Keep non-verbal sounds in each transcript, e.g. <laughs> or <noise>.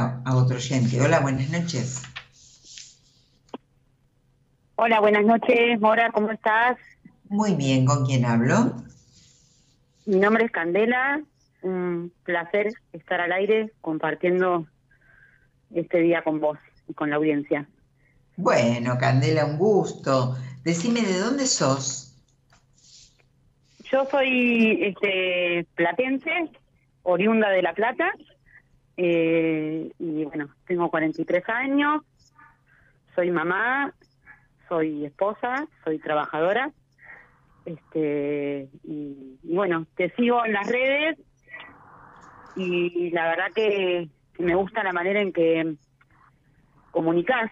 a, a otro oyente. Hola, buenas noches. Hola, buenas noches, Mora, ¿cómo estás? Muy bien, ¿con quién hablo? Mi nombre es Candela, un placer estar al aire compartiendo este día con vos y con la audiencia. Bueno, Candela, un gusto. Decime, ¿de dónde sos? Yo soy este, platense, oriunda de La Plata, eh, y bueno, tengo 43 años, soy mamá, soy esposa, soy trabajadora, este y, bueno, te sigo en las redes y la verdad que me gusta la manera en que comunicás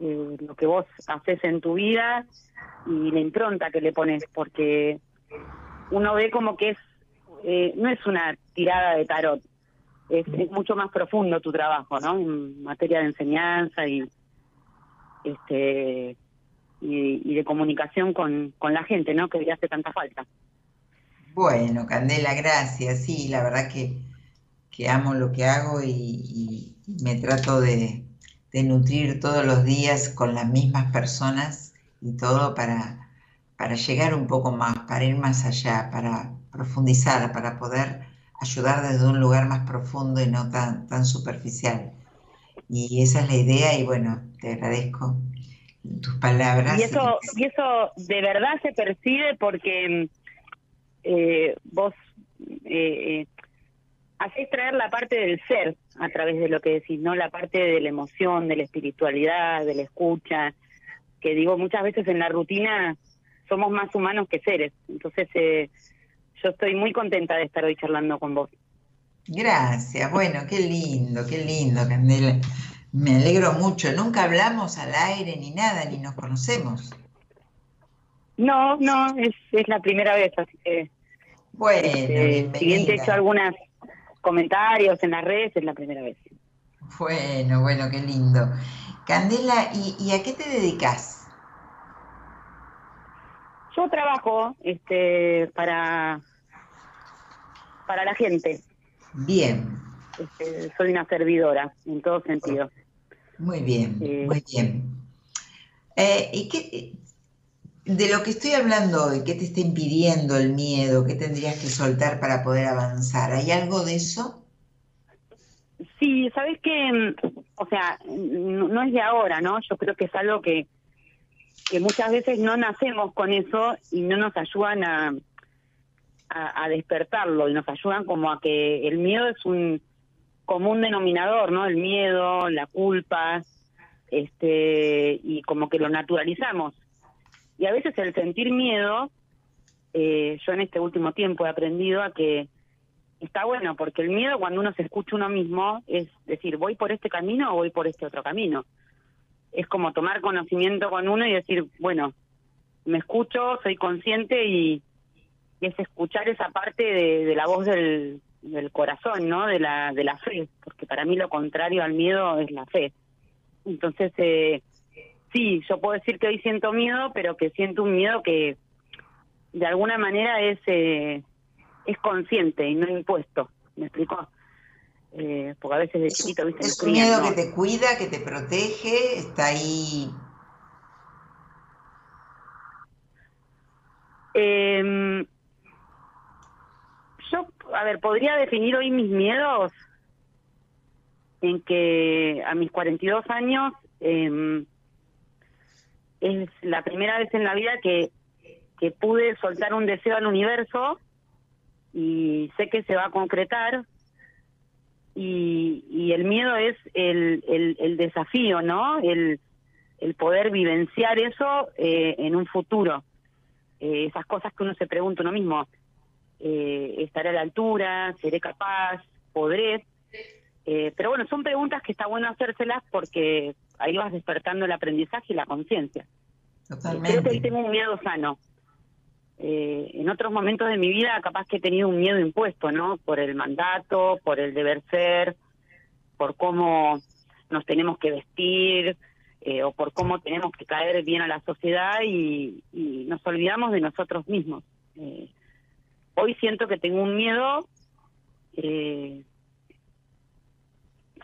eh, lo que vos haces en tu vida y la impronta que le pones, porque uno ve como que es eh, no es una tirada de tarot, es, mucho más profundo tu trabajo, ¿no? En materia de enseñanza y este y, y de comunicación con, con la gente, ¿no? Que le hace tanta falta. Bueno, Candela, gracias. Sí, la verdad que, que amo lo que hago y, y me trato de, de nutrir todos los días con las mismas personas y todo para, para llegar un poco más, para ir más allá, para profundizar, para poder ayudar desde un lugar más profundo y no tan, tan superficial. Y esa es la idea y bueno, te agradezco tus palabras. Y eso, y eso de verdad se percibe porque eh, vos eh, eh, traer la parte del ser a través de lo que decís, no la parte de la emoción, de la espiritualidad, de la escucha, que digo, muchas veces en la rutina somos más humanos que seres. Entonces, eh, yo estoy muy contenta de estar hoy charlando con vos. Gracias, bueno, qué lindo, qué lindo, Candela. Me alegro mucho. Nunca hablamos al aire ni nada, ni nos conocemos. No, no, es, es la primera vez, así que... Bueno, este, si bien te he hecho algunos comentarios en las redes, es la primera vez. Bueno, bueno, qué lindo. Candela, ¿y, y a qué te dedicas? Yo trabajo este, para, para la gente. Bien, Este, soy una servidora en todo sentido. muy bien, Sí. muy bien. Eh, ¿y qué, de lo que estoy hablando hoy, qué te está impidiendo el miedo? ¿Qué tendrías que soltar para poder avanzar? ¿Hay algo de eso? Sí, sabes que, o sea, no, no es de ahora, ¿no? Yo creo que es algo que, que muchas veces no nacemos con eso y no nos ayudan a, a, a despertarlo y nos ayudan como a que el miedo es un común denominador, ¿no? El miedo, la culpa, este, y como que lo naturalizamos. Y a veces el sentir miedo, eh, yo en este último tiempo he aprendido a que está bueno, porque el miedo cuando uno se escucha uno mismo es decir, voy por este camino o voy por este otro camino. Es como tomar conocimiento con uno y decir, bueno, me escucho, soy consciente y, y es escuchar esa parte de, de la voz del, del corazón, ¿no? De la, de la fe, porque para mí lo contrario al miedo es la fe. Entonces, eh, sí, yo puedo decir que hoy siento miedo, pero que siento un miedo que de alguna manera es eh, es consciente y no impuesto. ¿Me explico? Eh, porque a veces de Es, chiquito, viste, es un miedo ¿no? que te cuida, que te protege, está ahí. Eh, a ver, podría definir hoy mis miedos en que a mis 42 años eh, es la primera vez en la vida que, que pude soltar un deseo al universo y sé que se va a concretar y, y el miedo es el, el, el desafío, ¿no? El, el poder vivenciar eso eh, en un futuro. Eh, esas cosas que uno se pregunta uno mismo, eh, ¿estaré a la altura? ¿Seré capaz? ¿Podré? Eh, pero bueno, son preguntas que está bueno hacérselas porque ahí vas despertando el aprendizaje y la conciencia. Creo que ahí Totalmente. tengo un miedo sano. Eh, en otros momentos de mi vida capaz que he tenido un miedo impuesto, ¿no? Por el mandato, por el deber ser, por cómo nos tenemos que vestir, eh, o por cómo tenemos que caer bien a la sociedad y, y nos olvidamos de nosotros mismos. Eh, hoy siento que tengo un miedo eh,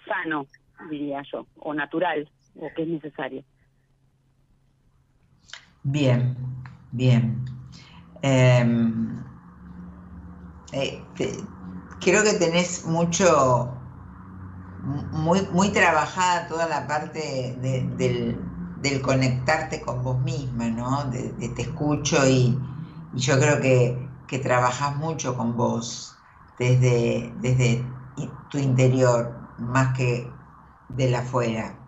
sano, diría yo, o natural, o que es necesario. Bien, bien. Em, eh, creo que tenés mucho, muy, muy trabajada toda la parte del, conectarte con vos misma, ¿no? De, te escucho y, yo creo que, que trabajás mucho con vos desde, desde tu interior, más que de la afuera.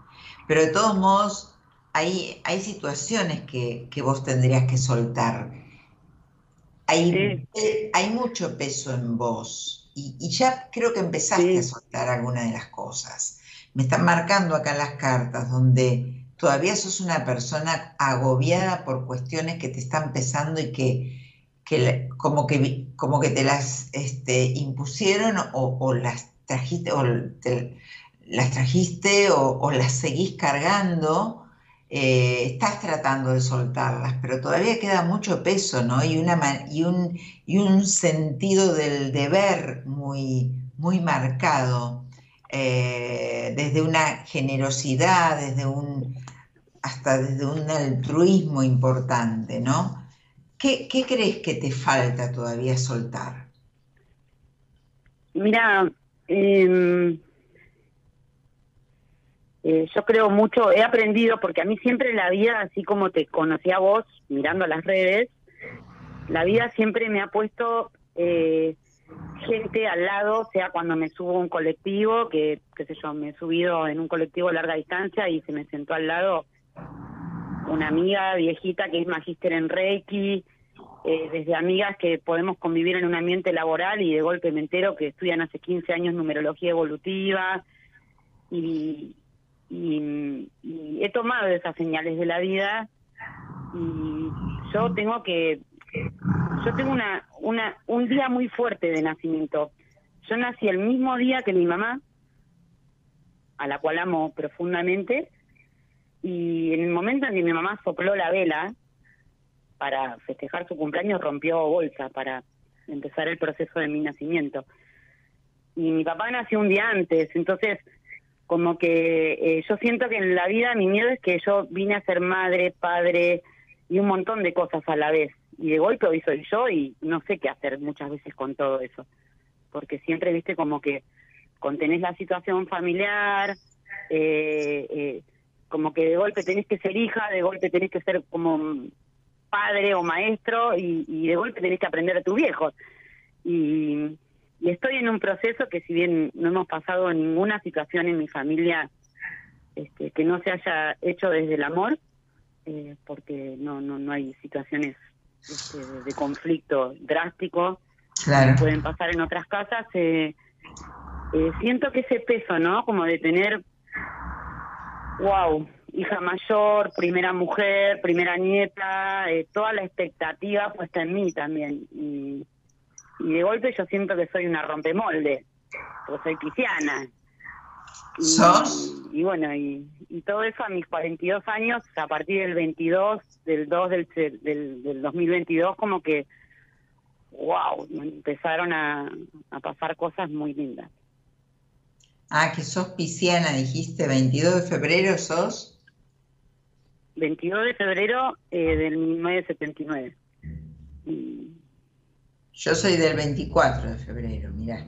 Pero de todos modos, hay, hay situaciones que, vos tendrías que soltar. Hay, hay mucho peso en vos y, ya creo que empezaste a soltar alguna de las cosas. Me están marcando acá las cartas donde todavía sos una persona agobiada por cuestiones que te están pesando y que, como, que como que te las este, impusieron o, las trajiste o las trajiste o, las seguís cargando, eh, estás tratando de soltarlas, pero todavía queda mucho peso, ¿no? Y, una, y, un, y un sentido del deber muy, muy marcado, eh, desde una generosidad, desde un, hasta desde un altruismo importante, ¿no? ¿Qué, crees que te falta todavía soltar? Mira, eh, eh, yo creo mucho, he aprendido, porque a mí siempre la vida, así como te conocí a vos mirando las redes, la vida siempre me ha puesto eh, gente al lado, sea cuando me subo a un colectivo, que qué sé yo, me he subido en un colectivo a larga distancia y se me sentó al lado una amiga viejita que es magíster en Reiki, eh, desde amigas que podemos convivir en un ambiente laboral y de golpe me entero que estudian hace 15 años numerología evolutiva y, y, he tomado esas señales de la vida y yo tengo que yo tengo una, una un día muy fuerte de nacimiento. Yo nací el mismo día que mi mamá a la cual amo profundamente y en el momento en que mi mamá sopló la vela para festejar su cumpleaños rompió bolsa para empezar el proceso de mi nacimiento y mi papá nació un día antes entonces como que eh, yo siento que en la vida mi miedo es que yo vine a ser madre, padre y un montón de cosas a la vez. Y de golpe hoy soy yo y no sé qué hacer muchas veces con todo eso. Porque siempre, viste, como que contenés la situación familiar, eh, eh, como que de golpe tenés que ser hija, de golpe tenés que ser como padre o maestro y, y de golpe tenés que aprender a tus viejos. Y y estoy en un proceso que si bien no hemos pasado ninguna situación en mi familia este, que no se haya hecho desde el amor, eh, porque no, no, no hay situaciones este, de conflicto drástico que pueden pasar en otras casas, eh, eh, siento que ese peso, ¿no? Como de tener, wow, hija mayor, primera mujer, primera nieta, toda la expectativa puesta en mí también. Y, y de golpe yo siento que soy una rompemolde, porque soy cristiana. Y, ¿Sos? Y, bueno, y, todo eso a mis 42 años, a partir del 22, del 2 del, del, del 2022, como que, wow, empezaron a, a pasar cosas muy lindas. Ah, que sos pisciana, dijiste, 22 de febrero sos. 22 de febrero eh, del 1979. Y, yo soy del 24 de febrero, mirá.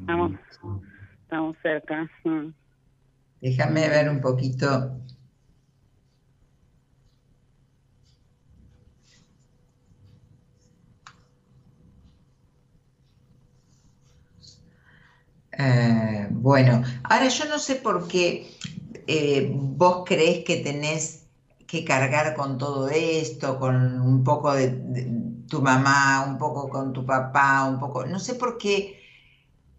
Estamos, estamos cerca. Mm. Déjame ver un poquito. Eh, bueno, ahora yo no sé por qué eh, vos crees que tenés que cargar con todo esto, con un poco de, tu mamá, un poco con tu papá, un poco, no sé por qué,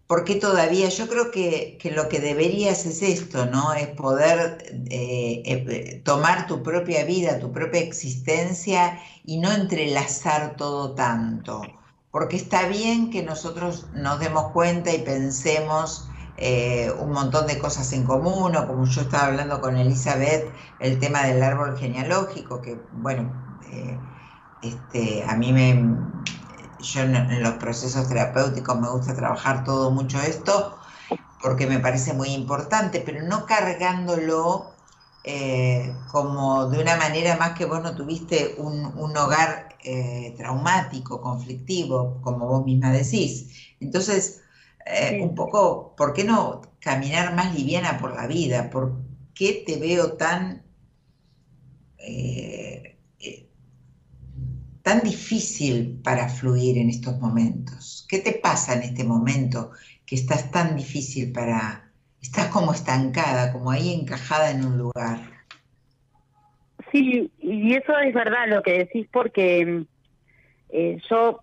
por qué todavía, yo creo que, lo que deberías es esto, ¿no? Es poder eh, eh, tomar tu propia vida, tu propia existencia y no entrelazar todo tanto, porque está bien que nosotros nos demos cuenta y pensemos eh, un montón de cosas en común, o como yo estaba hablando con Elizabeth, el tema del árbol genealógico, que bueno, eh, este, a mí me, yo en, los procesos terapéuticos me gusta trabajar todo mucho esto, porque me parece muy importante, pero no cargándolo eh, como de una manera más que vos no tuviste un, hogar eh, traumático, conflictivo, como vos misma decís. Entonces, eh, un poco, ¿por qué no caminar más liviana por la vida? ¿Por qué te veo tan, tan difícil para fluir en estos momentos? ¿Qué te pasa en este momento que estás tan difícil para estás como estancada, como ahí encajada en un lugar. Sí, y eso es verdad lo que decís porque eh, yo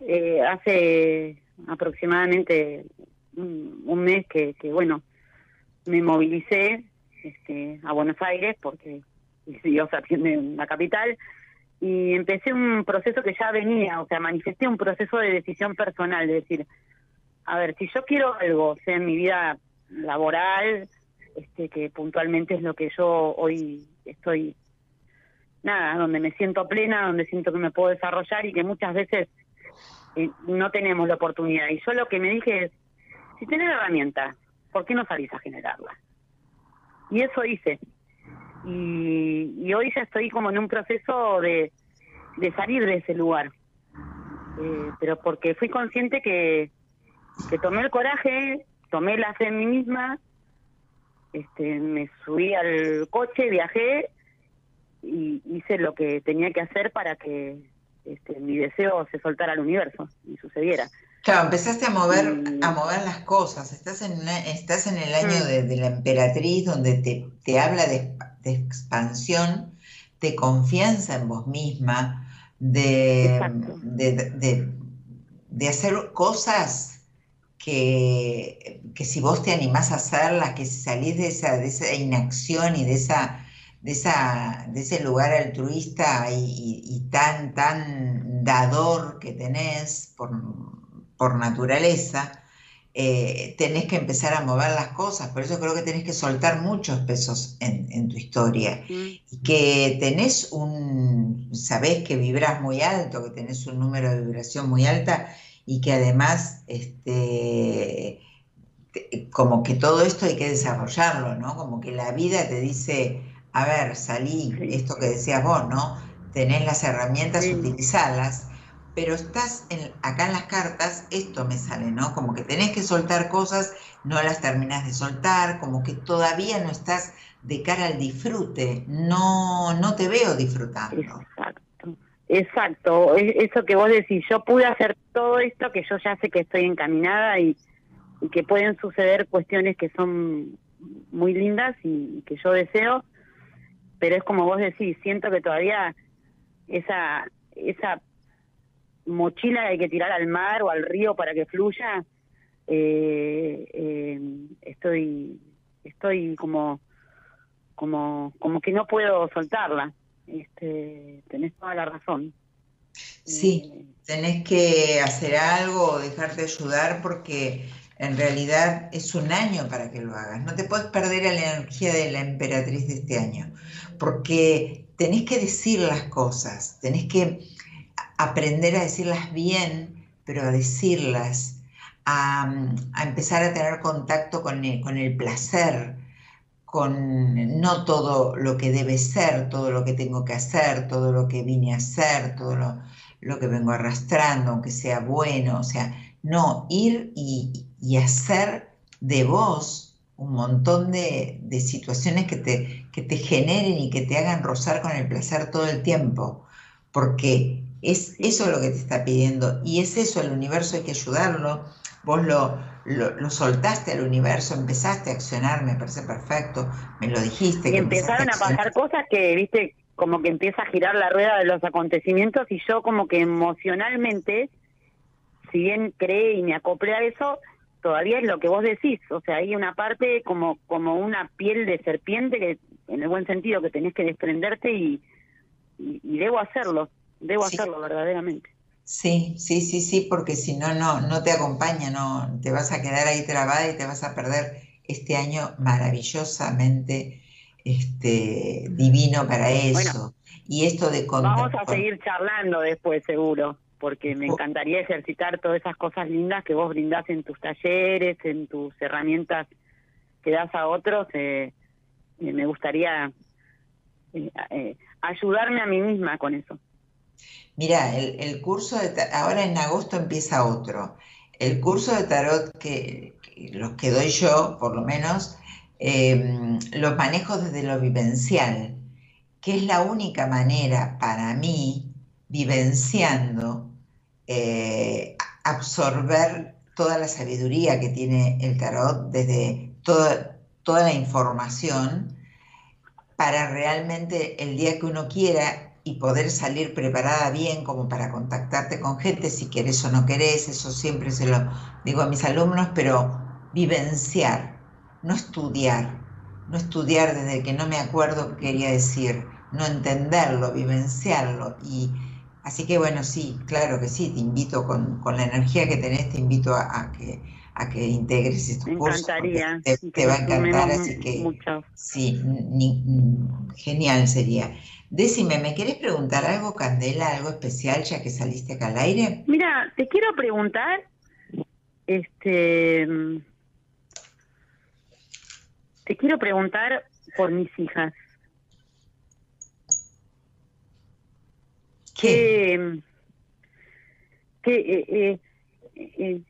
eh, hace aproximadamente un, mes que, bueno, me movilicé este, a Buenos Aires porque <laughs> Dios atiende en la capital y empecé un proceso que ya venía, o sea, manifesté un proceso de decisión personal, de decir, a ver, si yo quiero algo, sea en mi vida laboral, este, que puntualmente es lo que yo hoy estoy, nada, donde me siento plena, donde siento que me puedo desarrollar y que muchas veces no tenemos la oportunidad. Y yo lo que me dije es, si tenés herramientas, ¿por qué no salís a generarla? Y eso hice. Y, y hoy ya estoy como en un proceso de, de salir de ese lugar. Eh, pero porque fui consciente que, que tomé el coraje, tomé la fe en mí misma, este, me subí al coche, viajé y hice lo que tenía que hacer para que este, mi deseo se soltara al universo y sucediera. Claro, empezaste a mover, a mover las cosas. Estás en estás en el año mm. de, la emperatriz donde te, te habla de, expansión, de confianza en vos misma, de, de, de hacer cosas que, que, si vos te animás a hacerlas, que si salís de esa, de esa inacción y de, esa, de, esa, de ese lugar altruista y, tan, tan dador que tenés por, por naturaleza, eh, tenés que empezar a mover las cosas. Por eso creo que tenés que soltar muchos pesos en, en tu historia. Y que tenés un, sabés que vibras muy alto, que tenés un número de vibración muy alta y que además, este, como que todo esto hay que desarrollarlo, ¿no? Como que la vida te dice, a ver, salí, esto que decías vos, ¿no? Tenés las herramientas, utilizarlas, pero estás en, acá en las cartas, esto me sale, ¿no? Como que tenés que soltar cosas, no las terminas de soltar, como que todavía no estás de cara al disfrute, no, no te veo disfrutando. Exacto. Exacto, eso que vos decís, yo pude hacer todo esto que yo ya sé que estoy encaminada y, que pueden suceder cuestiones que son muy lindas y, que yo deseo, pero es como vos decís, siento que todavía esa esa mochila que hay que tirar al mar o al río para que fluya, eh, eh, estoy estoy como como como que no puedo soltarla este, tenés toda la razón. Sí, eh, tenés que hacer algo dejarte ayudar porque en realidad es un año para que lo hagas. No te puedes perder a la energía de la emperatriz de este año, porque tenés que decir las cosas, tenés que aprender a decirlas bien, pero a decirlas, a, empezar a tener contacto con con el placer, con no todo lo que debe ser, todo lo que tengo que hacer, todo lo que vine a hacer, todo lo, que vengo arrastrando, aunque sea bueno, o sea, no, ir y, hacer de vos un montón de, situaciones que te, que te generen y que te hagan rozar con el placer todo el tiempo, porque es eso lo que te está pidiendo y es eso, el universo hay que ayudarlo, vos lo, lo, soltaste al universo, empezaste a accionar, me parece perfecto, me lo dijiste. Y empezaron a, pasar cosas que, viste, como que empieza a girar la rueda de los acontecimientos y yo como que emocionalmente, si bien creé y me acoplé a eso, todavía es lo que vos decís, o sea, hay una parte como, como una piel de serpiente que, en el buen sentido, que tenés que desprenderte y, y, debo hacerlo, debo hacerlo verdaderamente. Sí, sí, sí, sí, porque si no, no, no te acompaña, no, te vas a quedar ahí trabada y te vas a perder este año maravillosamente este, divino para eso. y esto de Vamos a seguir charlando después, seguro, porque me encantaría ejercitar todas esas cosas lindas que vos brindás en tus talleres, en tus herramientas que das a otros. Eh, me gustaría eh, eh, ayudarme a mí misma con eso. Mira, el, curso de ahora en agosto empieza otro. El curso de tarot que, los que doy yo, por lo menos, em, los manejo desde lo vivencial, que es la única manera para mí, vivenciando, eh, absorber toda la sabiduría que tiene el tarot desde toda, toda la información para realmente el día que uno quiera y poder salir preparada bien como para contactarte con gente, si querés o no querés, eso siempre se lo digo a mis alumnos, pero vivenciar, no estudiar, no estudiar desde que no me acuerdo qué quería decir, no entenderlo, vivenciarlo. Y así que bueno, sí, claro que sí, te invito con, la energía que tenés, te invito a, que a que integres estos me Encantaría. Te, va a encantar, así que sí, genial sería. Decime, ¿me quieres preguntar algo, Candela, algo especial ya que saliste acá al aire? Mira, te quiero preguntar, este, te quiero preguntar por mis hijas. ¿Qué? ¿Qué, eh, eh, eh,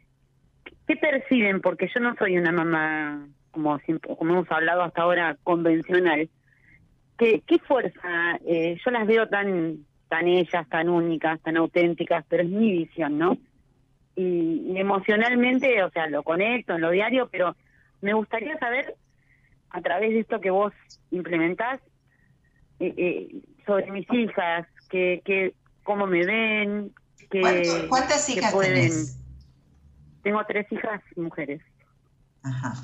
¿Qué perciben? Porque yo no soy una mamá, como, como hemos hablado hasta ahora, convencional qué, qué fuerza, eh, yo las veo tan, tan ellas, tan únicas, tan auténticas, pero es mi visión, ¿no? Y, emocionalmente, o sea, lo conecto en lo diario, pero me gustaría saber, a través de esto que vos implementás, eh, eh, sobre mis hijas, que, que cómo me ven, que, ¿Cuántas hijas pueden... Tengo tres hijas mujeres. Ajá.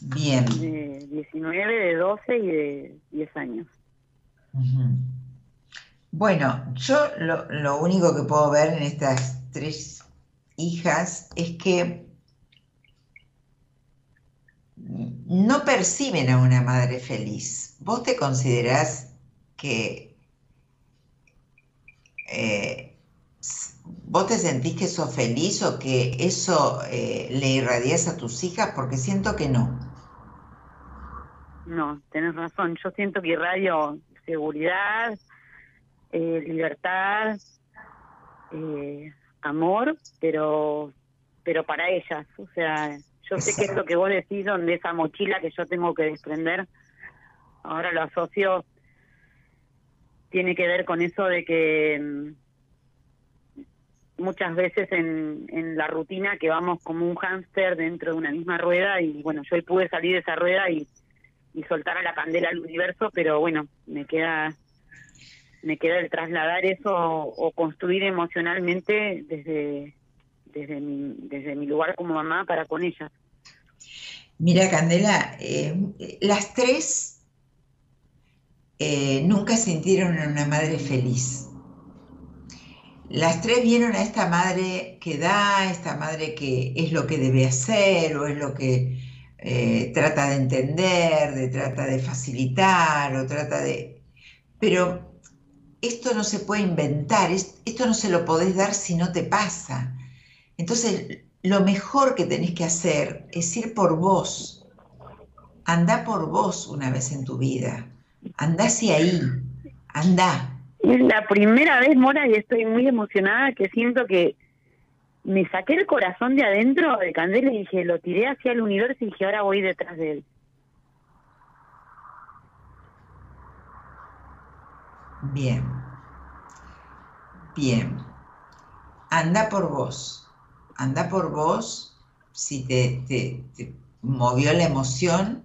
Bien. De 19, de 12 y de 10 años. Bueno, yo lo, único que puedo ver en estas tres hijas es que no perciben a una madre feliz. ¿Vos te considerás que eh, vos te sentís que sos feliz o que eso eh, le irradias a tus hijas? Porque siento que no. No, tenés razón. Yo siento que radio seguridad, eh, libertad, eh, amor, pero pero para ellas. O sea, yo sé que es lo que vos decís, donde esa mochila que yo tengo que desprender, ahora lo asocio, tiene que ver con eso de que mm, muchas veces en, en la rutina que vamos como un hámster dentro de una misma rueda y bueno, yo pude salir de esa rueda y y soltar a la candela al universo, pero bueno, me queda me queda el trasladar eso o, construir emocionalmente desde desde mi, desde mi lugar como mamá para con ella. Mira, Candela, eh, las tres eh, nunca sintieron una madre feliz. Las tres vieron a esta madre que da, esta madre que es lo que debe hacer o es lo que eh, trata de entender, de trata de facilitar o trata de... Pero esto no se puede inventar, esto no se lo podés dar si no te pasa. Entonces, lo mejor que tenés que hacer es ir por vos. Anda por vos una vez en tu vida. Andá hacia ahí. Anda. Es la primera vez, Mora, y estoy muy emocionada que siento que me saqué el corazón de adentro de Candela y dije, lo tiré hacia el universo y dije, ahora voy detrás de él. Bien. Bien. Anda por vos. Anda por vos. Si te, te, movió la emoción,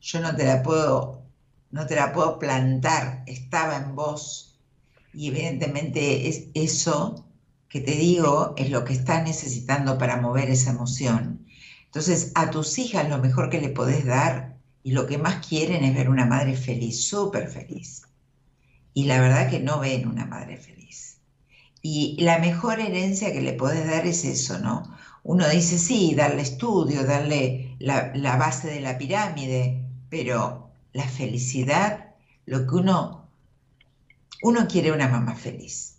yo no te la puedo, no te la puedo plantar. Estaba en vos. Y evidentemente es eso que te digo es lo que estás necesitando para mover esa emoción. Entonces, a tus hijas lo mejor que le podés dar y lo que más quieren es ver una madre feliz, súper feliz. Y la verdad que no ven una madre feliz. Y la mejor herencia que le podés dar es eso, ¿no? Uno dice, sí, darle estudio, darle la, la base de la pirámide, pero la felicidad, lo que uno uno quiere una mamá feliz.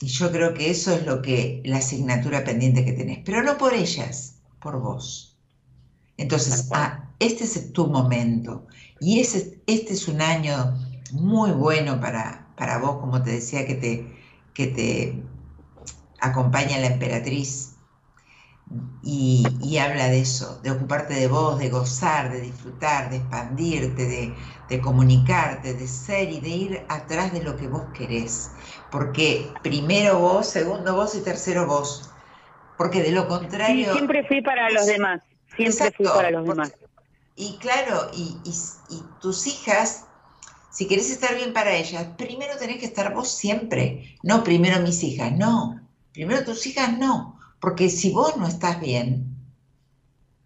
Y yo creo que eso es lo que la asignatura pendiente que tenés, pero no por ellas, por vos. Entonces, ah, este es tu momento y ese, este es un año muy bueno para, para vos, como te decía, que te, que te acompaña la emperatriz y, habla de eso, de ocuparte de vos, de gozar, de disfrutar, de expandirte, de, de, comunicarte, de ser y de ir atrás de lo que vos querés. Porque primero vos, segundo vos y tercero vos. Porque de lo contrario... siempre fui para los demás, siempre fui para los demás. Y claro, y, y tus hijas, si querés estar bien para ellas, primero tenés que estar vos siempre, no primero mis hijas, no, primero tus hijas no porque si vos no estás bien,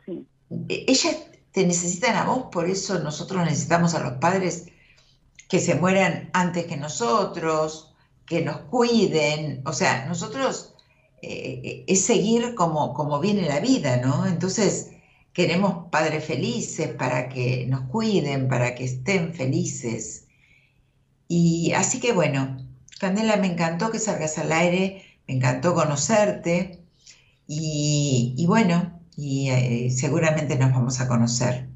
e, ellas te necesitan a vos, por eso nosotros necesitamos a los padres que se mueran antes que nosotros, que nos cuiden. O sea, nosotros eh, es seguir como, como viene la vida, ¿no? Entonces, queremos padres felices para que nos cuiden, para que estén felices. Y así que bueno, Candela, me encantó que salgas al aire, me encantó conocerte. Y, bueno, y eh, seguramente nos vamos a conocer.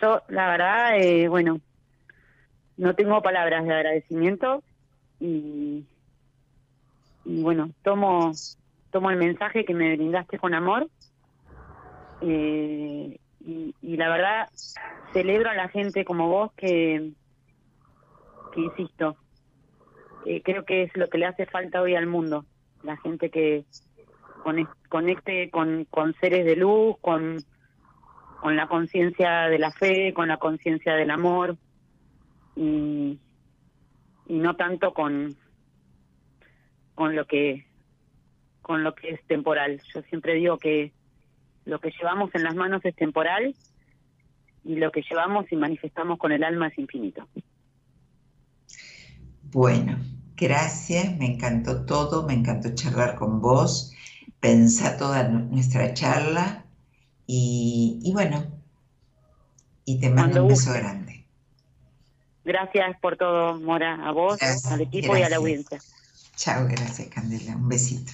Yo, la verdad, eh, bueno, no tengo palabras de agradecimiento y, bueno, tomo, tomo el mensaje que me brindaste con amor eh, y, la verdad celebro a la gente como vos que, que insisto, creo que es lo que le hace falta hoy al mundo, la gente que, conecte con, con seres de luz, con, con la conciencia de la fe, con la conciencia del amor y, no tanto con, con lo que con lo que es temporal. Yo siempre digo que lo que llevamos en las manos es temporal y lo que llevamos y manifestamos con el alma es infinito. Bueno, gracias, me encantó todo, me encantó charlar con vos pensa toda nuestra charla y, bueno, y te mando un beso grande. Gracias por todo, Mora, a vos, al equipo y a la audiencia. Chao, gracias, Candela. Un besito.